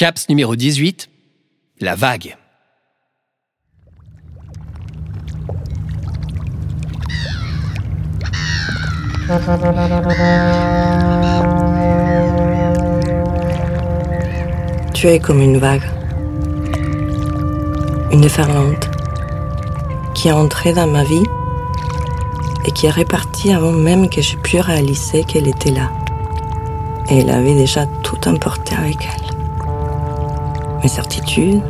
CAPS numéro 18, la vague. Tu es comme une vague, une déferlante qui est entrée dans ma vie et qui est répartie avant même que je puisse réaliser qu'elle était là. Et elle avait déjà tout emporté avec elle. Mes certitudes,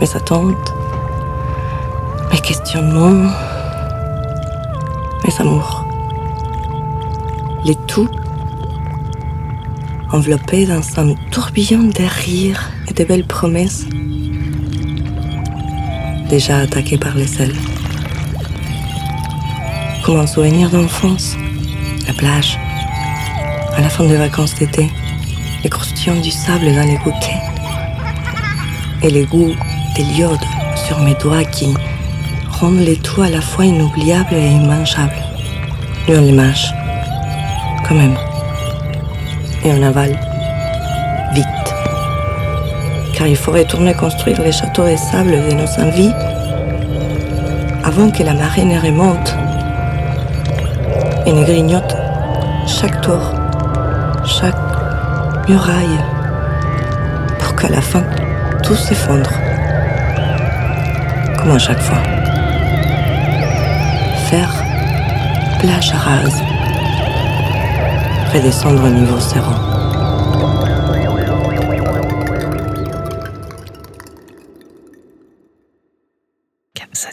mes attentes, mes questionnements, mes amours. Les tout enveloppé dans un tourbillon de rires et de belles promesses, déjà attaqué par les ailes. Comme un souvenir d'enfance, la plage, à la fin des vacances d'été, les croustillons du sable dans les goûters, et les goûts des l'iode sur mes doigts qui rendent les tout à la fois inoubliables et immangeables. Et on les mange, quand même et on avale vite. Car il faut retourner construire les châteaux de sable de nos envies avant que la marée ne remonte et ne grignote chaque tour, chaque muraille, pour qu'à la fin tout s'effondre. Comme à chaque fois. Faire plage rase. Redescendre au niveau zéro. Comme ça.